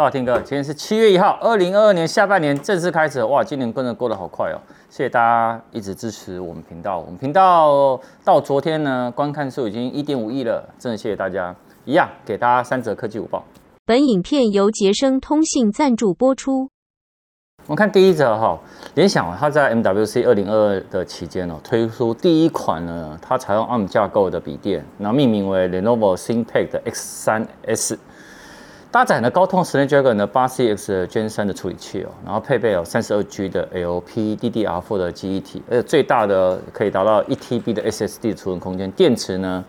大家听歌，今天是七月一号，二零二二年下半年正式开始。哇，今年真的过得好快哦！谢谢大家一直支持我们频道，我们频道到昨天呢，观看数已经一点五亿了，真的谢谢大家。一样给大家三则科技午报。本影片由杰生通信赞助播出。我们看第一则哈，联想它在 MWC 二零二二的期间哦，推出第一款呢，它采用 ARM 架构的笔电，然后命名为 Lenovo ThinkPad 的 X3S。搭载了高通 Snapdragon 的八 C X Gen 三的处理器哦，然后配备有三十二 G 的 LPDDR4 的记忆体，而且最大的可以达到一 T B 的 SSD 的储存空间，电池呢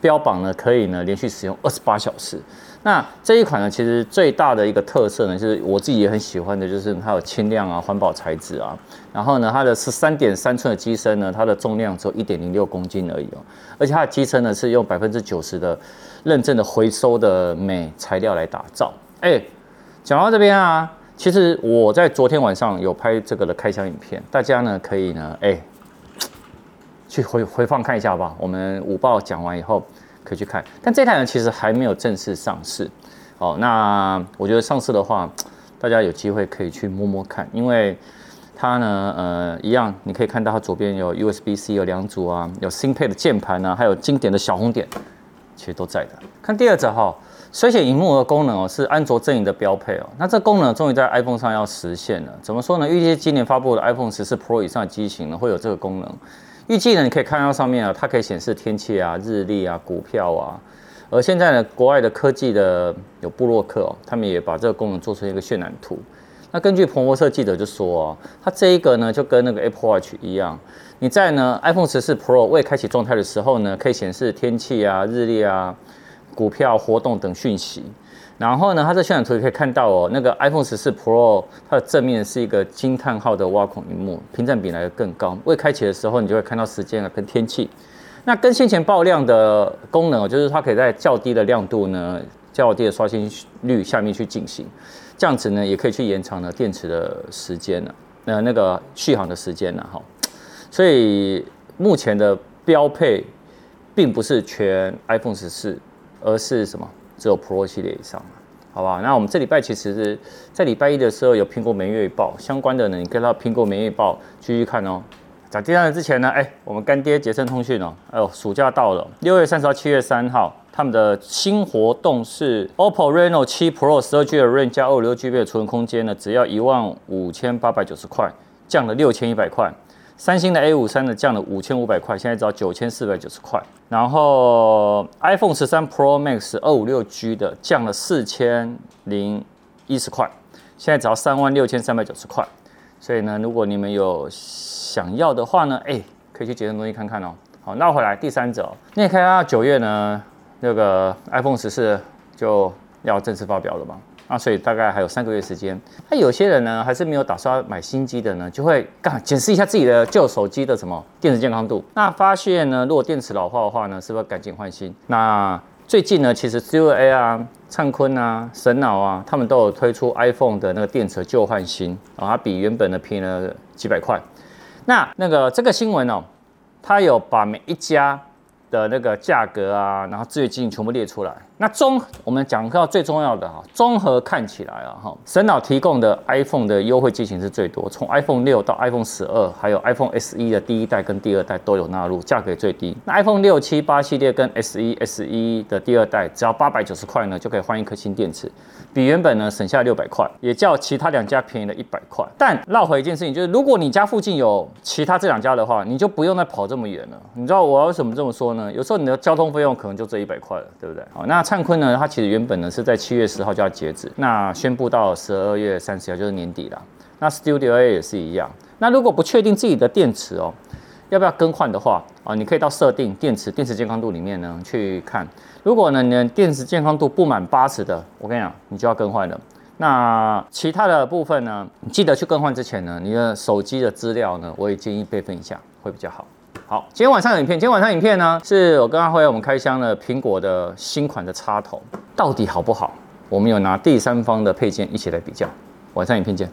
标榜呢可以呢连续使用28小时。那这一款呢，其实最大的一个特色呢，就是我自己也很喜欢的，就是它有轻量啊、环保材质啊。然后呢，它的是三点三寸的机身呢，它的重量只有一点零六公斤而已哦。而且它的机身呢，是用百分之九十的认证的回收的镁材料来打造。哎，讲到这边啊，其实我在昨天晚上有拍这个的开箱影片，大家呢可以呢，哎，去回回放看一下好不好？我们午报讲完以后。可以去看，但这台呢其实还没有正式上市，哦，那我觉得上市的话，大家有机会可以去摸摸看，因为它呢，呃，一样，你可以看到它左边有 USB-C 有两组啊，有新配的键盘啊，还有经典的小红点，其实都在的。看第二则哈，水写荧幕的功能哦，是安卓阵营的标配哦，那这功能终于在 iPhone 上要实现了，怎么说呢？预计今年发布的 iPhone 十四 Pro 以上的机型呢，会有这个功能。预计呢，你可以看到上面啊，它可以显示天气啊、日历啊、股票啊。而现在呢，国外的科技的有部落客哦，他们也把这个功能做成一个渲染图。那根据彭博社记者就说哦，它这一个呢，就跟那个 Apple Watch 一样，你在呢 iPhone 十四 Pro 未开启状态的时候呢，可以显示天气啊、日历啊、股票活动等讯息。然后呢，它在渲染图也可以看到哦，那个 iPhone 十四 Pro 它的正面是一个惊叹号的挖孔萤幕，屏占比来的更高。未开启的时候，你就会看到时间啊跟天气。那跟先前爆亮的功能哦，就是它可以在较低的亮度呢、较低的刷新率下面去进行，这样子呢也可以去延长呢电池的时间呢，呃那个续航的时间呢哈。所以目前的标配并不是全 iPhone 十四，而是什么？只有 Pro 系列以上，好吧？那我们这礼拜其实是在礼拜一的时候有苹果每月报相关的呢，你可以到苹果每月报继续看哦。讲第三之前呢，哎，我们干爹杰森通讯哦，哎呦，暑假到了，六月三十号、七月三号，他们的新活动是 OPPO Reno 七 Pro 十二 G 的 RAM 加二五六 GB 的储存空间呢，只要一万五千八百九十块，降了六千一百块。三星的 A 五三呢，降了五千五百块，现在只要九千四百九十块。然后 iPhone 十三 Pro Max 二五六 G 的降了四千零一十块，现在只要三万六千三百九十块。所以呢，如果你们有想要的话呢，哎，可以去杰森东西看看哦。好，那回来第三者，你也看到九月呢，那个 iPhone 十四就要正式发表了嘛。啊，所以大概还有三个月时间。那有些人呢，还是没有打算买新机的呢，就会干检视一下自己的旧手机的什么电池健康度。那发现呢，如果电池老化的话呢，是不是赶紧换新？那最近呢，其实 ZOA 啊、灿坤啊、神脑啊，他们都有推出 iPhone 的那个电池旧换新啊，它比原本的便宜了几百块。那那个这个新闻哦，它有把每一家的那个价格啊，然后最近全部列出来。那综我们讲到最重要的哈，综合看起来啊哈，神脑提供的 iPhone 的优惠机型是最多，从 iPhone 六到 iPhone 十二，还有 iPhone SE 的第一代跟第二代都有纳入，价格也最低。那 iPhone 六七八系列跟 SE SE 的第二代只要八百九十块呢，就可以换一颗新电池，比原本呢省下六百块，也较其他两家便宜了一百块。但绕回一件事情，就是如果你家附近有其他这两家的话，你就不用再跑这么远了。你知道我为什么这么说呢？有时候你的交通费用可能就这一百块了，对不对？好，那。灿坤呢，它其实原本呢是在七月十号就要截止，那宣布到十二月三十号就是年底了。那 Studio A 也是一样。那如果不确定自己的电池哦，要不要更换的话啊，你可以到设定电池电池健康度里面呢去看。如果呢你的电池健康度不满八十的，我跟你讲，你就要更换了。那其他的部分呢，你记得去更换之前呢，你的手机的资料呢，我也建议备份一下，会比较好。好，今天晚上的影片，今天晚上影片呢，是我跟阿辉我们开箱了苹果的新款的插头，到底好不好？我们有拿第三方的配件一起来比较。晚上影片见。